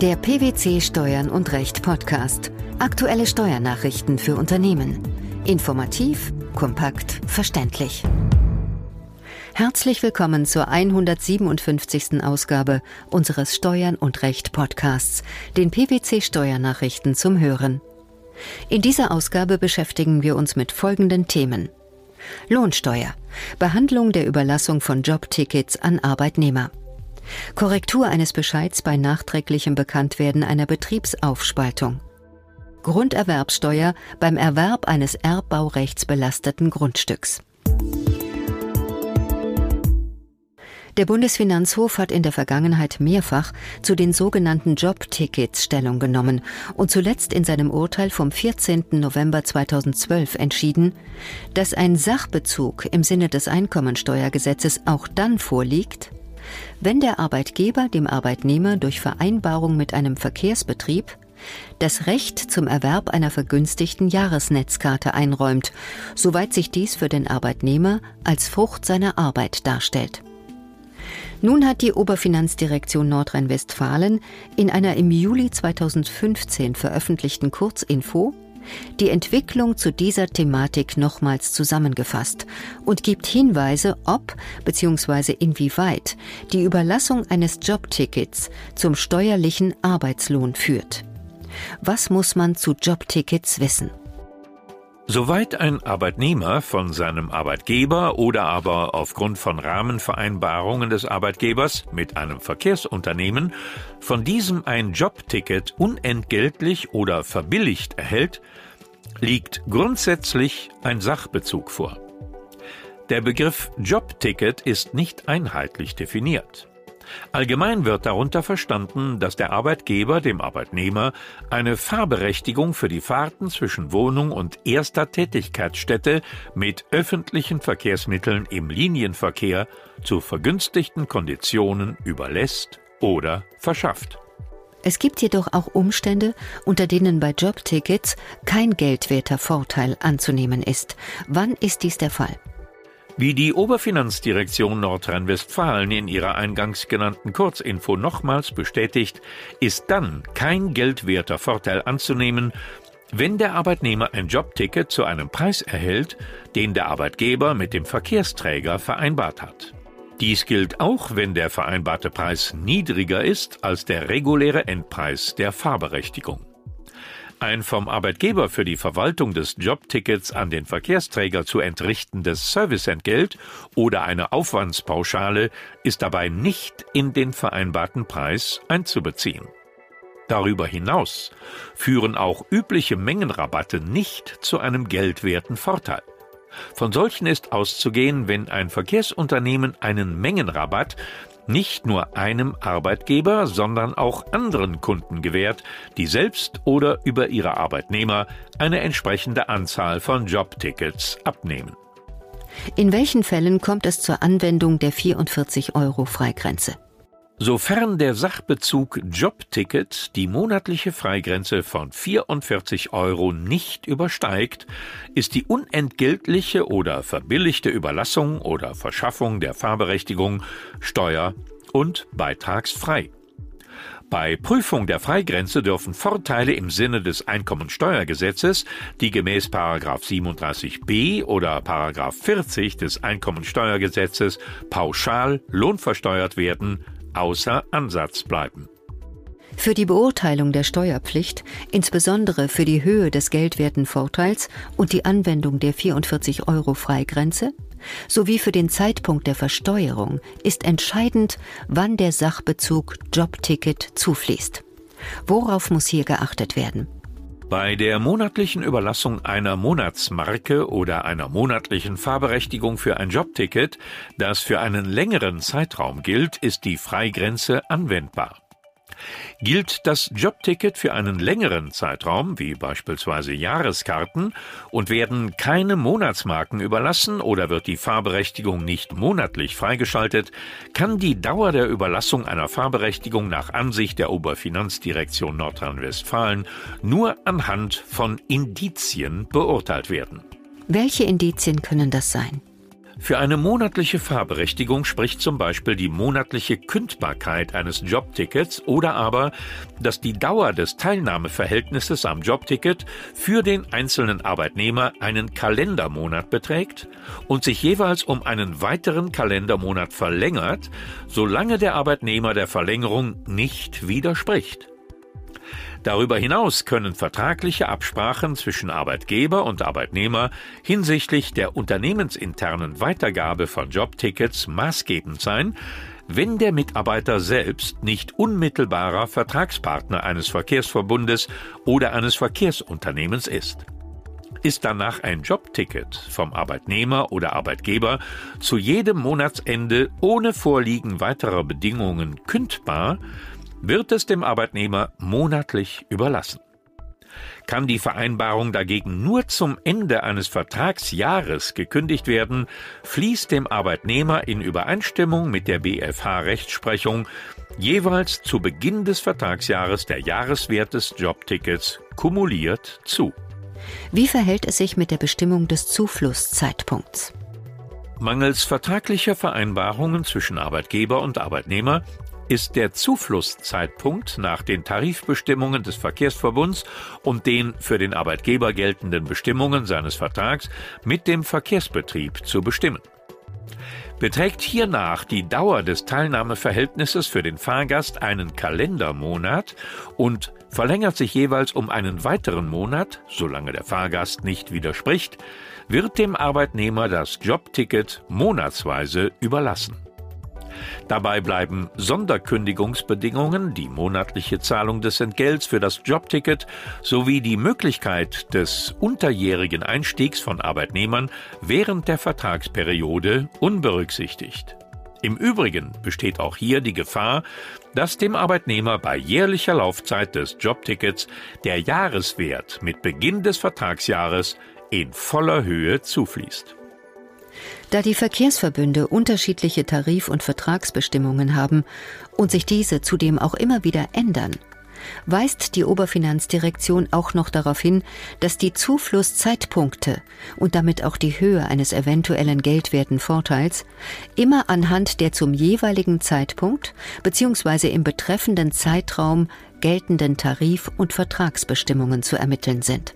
Der PwC Steuern und Recht Podcast. Aktuelle Steuernachrichten für Unternehmen. Informativ, kompakt, verständlich. Herzlich willkommen zur 157. Ausgabe unseres Steuern und Recht Podcasts, den PwC Steuernachrichten zum Hören. In dieser Ausgabe beschäftigen wir uns mit folgenden Themen. Lohnsteuer, Behandlung der Überlassung von Jobtickets an Arbeitnehmer. Korrektur eines Bescheids bei nachträglichem Bekanntwerden einer Betriebsaufspaltung. Grunderwerbsteuer beim Erwerb eines erbbaurechtsbelasteten Grundstücks. Der Bundesfinanzhof hat in der Vergangenheit mehrfach zu den sogenannten Jobtickets Stellung genommen und zuletzt in seinem Urteil vom 14. November 2012 entschieden, dass ein Sachbezug im Sinne des Einkommensteuergesetzes auch dann vorliegt, wenn der Arbeitgeber dem Arbeitnehmer durch Vereinbarung mit einem Verkehrsbetrieb das Recht zum Erwerb einer vergünstigten Jahresnetzkarte einräumt, soweit sich dies für den Arbeitnehmer als Frucht seiner Arbeit darstellt. Nun hat die Oberfinanzdirektion Nordrhein-Westfalen in einer im Juli 2015 veröffentlichten Kurzinfo die Entwicklung zu dieser Thematik nochmals zusammengefasst und gibt Hinweise, ob bzw. inwieweit die Überlassung eines Jobtickets zum steuerlichen Arbeitslohn führt. Was muss man zu Jobtickets wissen? Soweit ein Arbeitnehmer von seinem Arbeitgeber oder aber aufgrund von Rahmenvereinbarungen des Arbeitgebers mit einem Verkehrsunternehmen von diesem ein Jobticket unentgeltlich oder verbilligt erhält, liegt grundsätzlich ein Sachbezug vor. Der Begriff Jobticket ist nicht einheitlich definiert. Allgemein wird darunter verstanden, dass der Arbeitgeber dem Arbeitnehmer eine Fahrberechtigung für die Fahrten zwischen Wohnung und erster Tätigkeitsstätte mit öffentlichen Verkehrsmitteln im Linienverkehr zu vergünstigten Konditionen überlässt oder verschafft. Es gibt jedoch auch Umstände, unter denen bei Jobtickets kein geldwerter Vorteil anzunehmen ist. Wann ist dies der Fall? Wie die Oberfinanzdirektion Nordrhein-Westfalen in ihrer eingangs genannten Kurzinfo nochmals bestätigt, ist dann kein geldwerter Vorteil anzunehmen, wenn der Arbeitnehmer ein Jobticket zu einem Preis erhält, den der Arbeitgeber mit dem Verkehrsträger vereinbart hat. Dies gilt auch, wenn der vereinbarte Preis niedriger ist als der reguläre Endpreis der Fahrberechtigung. Ein vom Arbeitgeber für die Verwaltung des Jobtickets an den Verkehrsträger zu entrichtendes Serviceentgelt oder eine Aufwandspauschale ist dabei nicht in den vereinbarten Preis einzubeziehen. Darüber hinaus führen auch übliche Mengenrabatte nicht zu einem geldwerten Vorteil. Von solchen ist auszugehen, wenn ein Verkehrsunternehmen einen Mengenrabatt nicht nur einem Arbeitgeber, sondern auch anderen Kunden gewährt, die selbst oder über ihre Arbeitnehmer eine entsprechende Anzahl von Jobtickets abnehmen. In welchen Fällen kommt es zur Anwendung der 44 Euro Freigrenze? Sofern der Sachbezug Jobticket die monatliche Freigrenze von 44 Euro nicht übersteigt, ist die unentgeltliche oder verbilligte Überlassung oder Verschaffung der Fahrberechtigung steuer- und beitragsfrei. Bei Prüfung der Freigrenze dürfen Vorteile im Sinne des Einkommensteuergesetzes, die gemäß 37b oder 40 des Einkommensteuergesetzes pauschal lohnversteuert werden, außer Ansatz bleiben. Für die Beurteilung der Steuerpflicht, insbesondere für die Höhe des geldwerten Vorteils und die Anwendung der 44 Euro Freigrenze, sowie für den Zeitpunkt der Versteuerung ist entscheidend, wann der Sachbezug Jobticket zufließt. Worauf muss hier geachtet werden? Bei der monatlichen Überlassung einer Monatsmarke oder einer monatlichen Fahrberechtigung für ein Jobticket, das für einen längeren Zeitraum gilt, ist die Freigrenze anwendbar. Gilt das Jobticket für einen längeren Zeitraum, wie beispielsweise Jahreskarten, und werden keine Monatsmarken überlassen oder wird die Fahrberechtigung nicht monatlich freigeschaltet, kann die Dauer der Überlassung einer Fahrberechtigung nach Ansicht der Oberfinanzdirektion Nordrhein-Westfalen nur anhand von Indizien beurteilt werden. Welche Indizien können das sein? Für eine monatliche Fahrberechtigung spricht zum Beispiel die monatliche Kündbarkeit eines Jobtickets oder aber, dass die Dauer des Teilnahmeverhältnisses am Jobticket für den einzelnen Arbeitnehmer einen Kalendermonat beträgt und sich jeweils um einen weiteren Kalendermonat verlängert, solange der Arbeitnehmer der Verlängerung nicht widerspricht. Darüber hinaus können vertragliche Absprachen zwischen Arbeitgeber und Arbeitnehmer hinsichtlich der unternehmensinternen Weitergabe von Jobtickets maßgebend sein, wenn der Mitarbeiter selbst nicht unmittelbarer Vertragspartner eines Verkehrsverbundes oder eines Verkehrsunternehmens ist. Ist danach ein Jobticket vom Arbeitnehmer oder Arbeitgeber zu jedem Monatsende ohne Vorliegen weiterer Bedingungen kündbar, wird es dem Arbeitnehmer monatlich überlassen. Kann die Vereinbarung dagegen nur zum Ende eines Vertragsjahres gekündigt werden, fließt dem Arbeitnehmer in Übereinstimmung mit der BFH-Rechtsprechung jeweils zu Beginn des Vertragsjahres der Jahreswert des Jobtickets kumuliert zu. Wie verhält es sich mit der Bestimmung des Zuflusszeitpunkts? Mangels vertraglicher Vereinbarungen zwischen Arbeitgeber und Arbeitnehmer ist der Zuflusszeitpunkt nach den Tarifbestimmungen des Verkehrsverbunds und den für den Arbeitgeber geltenden Bestimmungen seines Vertrags mit dem Verkehrsbetrieb zu bestimmen. Beträgt hiernach die Dauer des Teilnahmeverhältnisses für den Fahrgast einen Kalendermonat und verlängert sich jeweils um einen weiteren Monat, solange der Fahrgast nicht widerspricht, wird dem Arbeitnehmer das Jobticket monatsweise überlassen. Dabei bleiben Sonderkündigungsbedingungen, die monatliche Zahlung des Entgelts für das Jobticket sowie die Möglichkeit des unterjährigen Einstiegs von Arbeitnehmern während der Vertragsperiode unberücksichtigt. Im Übrigen besteht auch hier die Gefahr, dass dem Arbeitnehmer bei jährlicher Laufzeit des Jobtickets der Jahreswert mit Beginn des Vertragsjahres in voller Höhe zufließt. Da die Verkehrsverbünde unterschiedliche Tarif- und Vertragsbestimmungen haben und sich diese zudem auch immer wieder ändern, weist die Oberfinanzdirektion auch noch darauf hin, dass die Zuflusszeitpunkte und damit auch die Höhe eines eventuellen geldwerten Vorteils immer anhand der zum jeweiligen Zeitpunkt bzw. im betreffenden Zeitraum geltenden Tarif- und Vertragsbestimmungen zu ermitteln sind.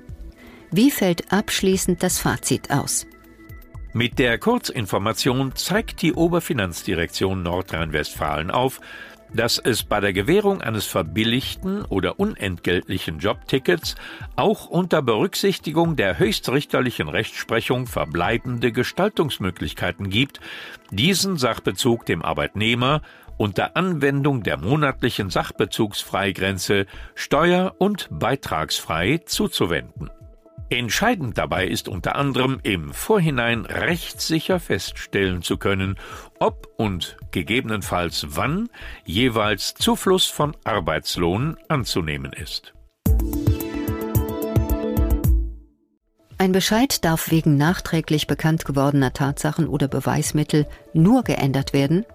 Wie fällt abschließend das Fazit aus? Mit der Kurzinformation zeigt die Oberfinanzdirektion Nordrhein-Westfalen auf, dass es bei der Gewährung eines verbilligten oder unentgeltlichen Jobtickets auch unter Berücksichtigung der höchstrichterlichen Rechtsprechung verbleibende Gestaltungsmöglichkeiten gibt, diesen Sachbezug dem Arbeitnehmer unter Anwendung der monatlichen Sachbezugsfreigrenze steuer- und beitragsfrei zuzuwenden. Entscheidend dabei ist unter anderem im Vorhinein rechtssicher feststellen zu können, ob und gegebenenfalls wann jeweils Zufluss von Arbeitslohn anzunehmen ist. Ein Bescheid darf wegen nachträglich bekannt gewordener Tatsachen oder Beweismittel nur geändert werden,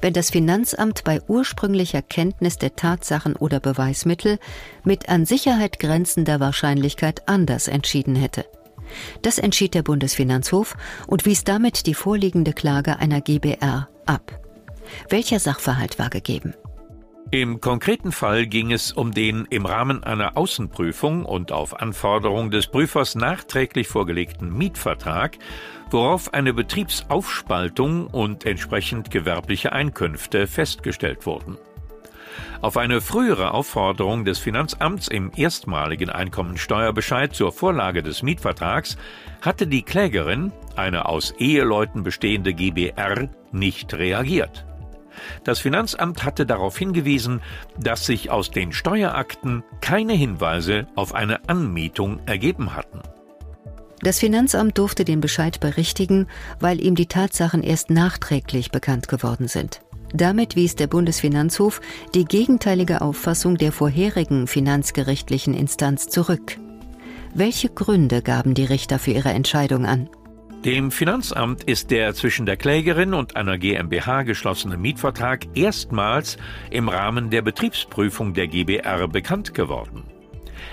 wenn das Finanzamt bei ursprünglicher Kenntnis der Tatsachen oder Beweismittel mit an Sicherheit grenzender Wahrscheinlichkeit anders entschieden hätte. Das entschied der Bundesfinanzhof und wies damit die vorliegende Klage einer GBR ab. Welcher Sachverhalt war gegeben? Im konkreten Fall ging es um den im Rahmen einer Außenprüfung und auf Anforderung des Prüfers nachträglich vorgelegten Mietvertrag worauf eine Betriebsaufspaltung und entsprechend gewerbliche Einkünfte festgestellt wurden. Auf eine frühere Aufforderung des Finanzamts im erstmaligen Einkommensteuerbescheid zur Vorlage des Mietvertrags hatte die Klägerin, eine aus Eheleuten bestehende GBR, nicht reagiert. Das Finanzamt hatte darauf hingewiesen, dass sich aus den Steuerakten keine Hinweise auf eine Anmietung ergeben hatten. Das Finanzamt durfte den Bescheid berichtigen, weil ihm die Tatsachen erst nachträglich bekannt geworden sind. Damit wies der Bundesfinanzhof die gegenteilige Auffassung der vorherigen finanzgerichtlichen Instanz zurück. Welche Gründe gaben die Richter für ihre Entscheidung an? Dem Finanzamt ist der zwischen der Klägerin und einer GmbH geschlossene Mietvertrag erstmals im Rahmen der Betriebsprüfung der GBR bekannt geworden.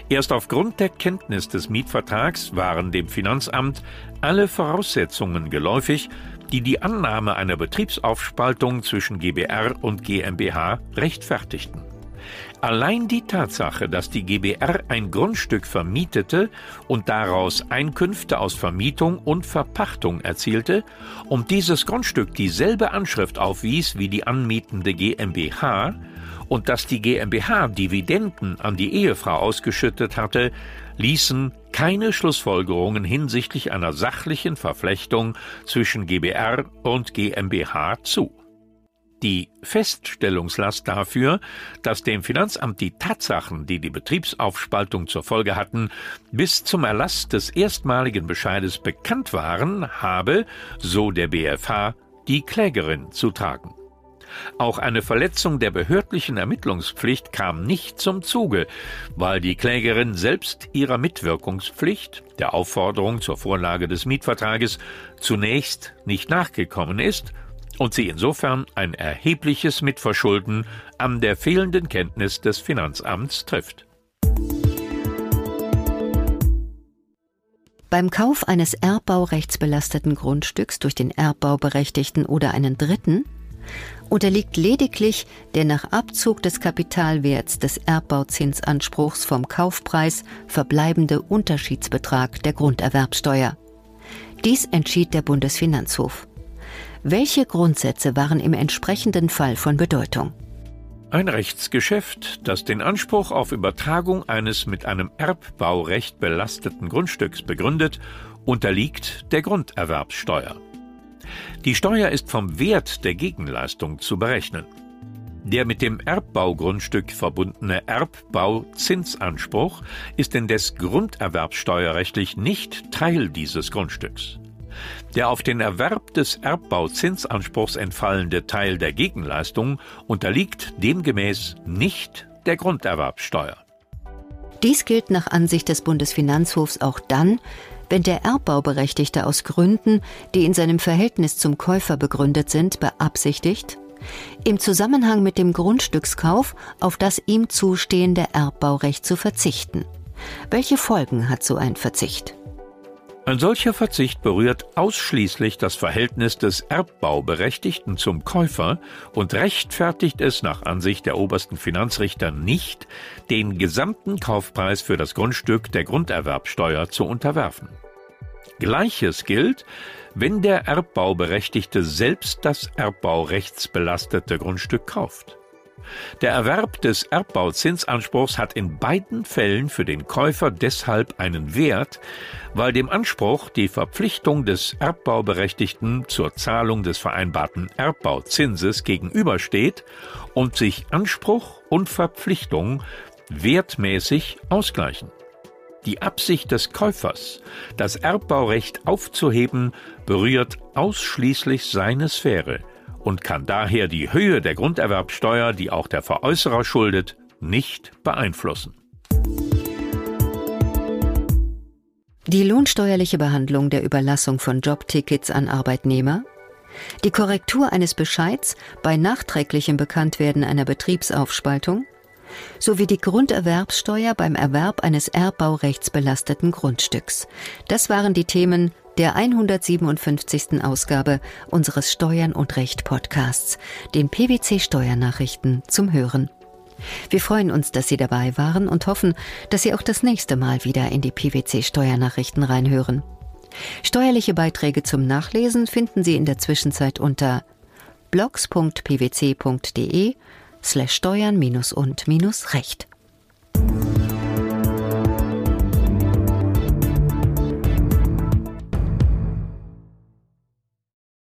Erst aufgrund der Kenntnis des Mietvertrags waren dem Finanzamt alle Voraussetzungen geläufig, die die Annahme einer Betriebsaufspaltung zwischen GBR und GmbH rechtfertigten. Allein die Tatsache, dass die GBR ein Grundstück vermietete und daraus Einkünfte aus Vermietung und Verpachtung erzielte und dieses Grundstück dieselbe Anschrift aufwies wie die anmietende GmbH und dass die GmbH Dividenden an die Ehefrau ausgeschüttet hatte, ließen keine Schlussfolgerungen hinsichtlich einer sachlichen Verflechtung zwischen GBR und GmbH zu. Die Feststellungslast dafür, dass dem Finanzamt die Tatsachen, die die Betriebsaufspaltung zur Folge hatten, bis zum Erlass des erstmaligen Bescheides bekannt waren, habe, so der BFH, die Klägerin zu tragen. Auch eine Verletzung der behördlichen Ermittlungspflicht kam nicht zum Zuge, weil die Klägerin selbst ihrer Mitwirkungspflicht, der Aufforderung zur Vorlage des Mietvertrages, zunächst nicht nachgekommen ist und sie insofern ein erhebliches Mitverschulden an der fehlenden Kenntnis des Finanzamts trifft. Beim Kauf eines erbbaurechtsbelasteten Grundstücks durch den Erbbauberechtigten oder einen Dritten unterliegt lediglich der nach Abzug des Kapitalwerts des Erbbauzinsanspruchs vom Kaufpreis verbleibende Unterschiedsbetrag der Grunderwerbsteuer. Dies entschied der Bundesfinanzhof. Welche Grundsätze waren im entsprechenden Fall von Bedeutung? Ein Rechtsgeschäft, das den Anspruch auf Übertragung eines mit einem Erbbaurecht belasteten Grundstücks begründet, unterliegt der Grunderwerbsteuer. Die Steuer ist vom Wert der Gegenleistung zu berechnen. Der mit dem Erbbaugrundstück verbundene Erbbauzinsanspruch ist indes grunderwerbsteuerrechtlich nicht Teil dieses Grundstücks. Der auf den Erwerb des Erbbauzinsanspruchs entfallende Teil der Gegenleistung unterliegt demgemäß nicht der Grunderwerbsteuer. Dies gilt nach Ansicht des Bundesfinanzhofs auch dann, wenn der Erbbauberechtigte aus Gründen, die in seinem Verhältnis zum Käufer begründet sind, beabsichtigt, im Zusammenhang mit dem Grundstückskauf auf das ihm zustehende Erbbaurecht zu verzichten. Welche Folgen hat so ein Verzicht? Ein solcher Verzicht berührt ausschließlich das Verhältnis des Erbbauberechtigten zum Käufer und rechtfertigt es nach Ansicht der obersten Finanzrichter nicht, den gesamten Kaufpreis für das Grundstück der Grunderwerbsteuer zu unterwerfen. Gleiches gilt, wenn der Erbbauberechtigte selbst das erbbaurechtsbelastete Grundstück kauft. Der Erwerb des Erbbauzinsanspruchs hat in beiden Fällen für den Käufer deshalb einen Wert, weil dem Anspruch die Verpflichtung des Erbbauberechtigten zur Zahlung des vereinbarten Erbbauzinses gegenübersteht und sich Anspruch und Verpflichtung wertmäßig ausgleichen. Die Absicht des Käufers, das Erbbaurecht aufzuheben, berührt ausschließlich seine Sphäre und kann daher die Höhe der Grunderwerbsteuer, die auch der Veräußerer schuldet, nicht beeinflussen. Die lohnsteuerliche Behandlung der Überlassung von Jobtickets an Arbeitnehmer, die Korrektur eines Bescheids bei nachträglichem Bekanntwerden einer Betriebsaufspaltung, sowie die Grunderwerbsteuer beim Erwerb eines erbbaurechtsbelasteten Grundstücks. Das waren die Themen der 157. Ausgabe unseres Steuern und Recht Podcasts, den PwC Steuernachrichten zum Hören. Wir freuen uns, dass Sie dabei waren und hoffen, dass Sie auch das nächste Mal wieder in die PwC Steuernachrichten reinhören. Steuerliche Beiträge zum Nachlesen finden Sie in der Zwischenzeit unter blogs.pwc.de slash steuern-und-recht.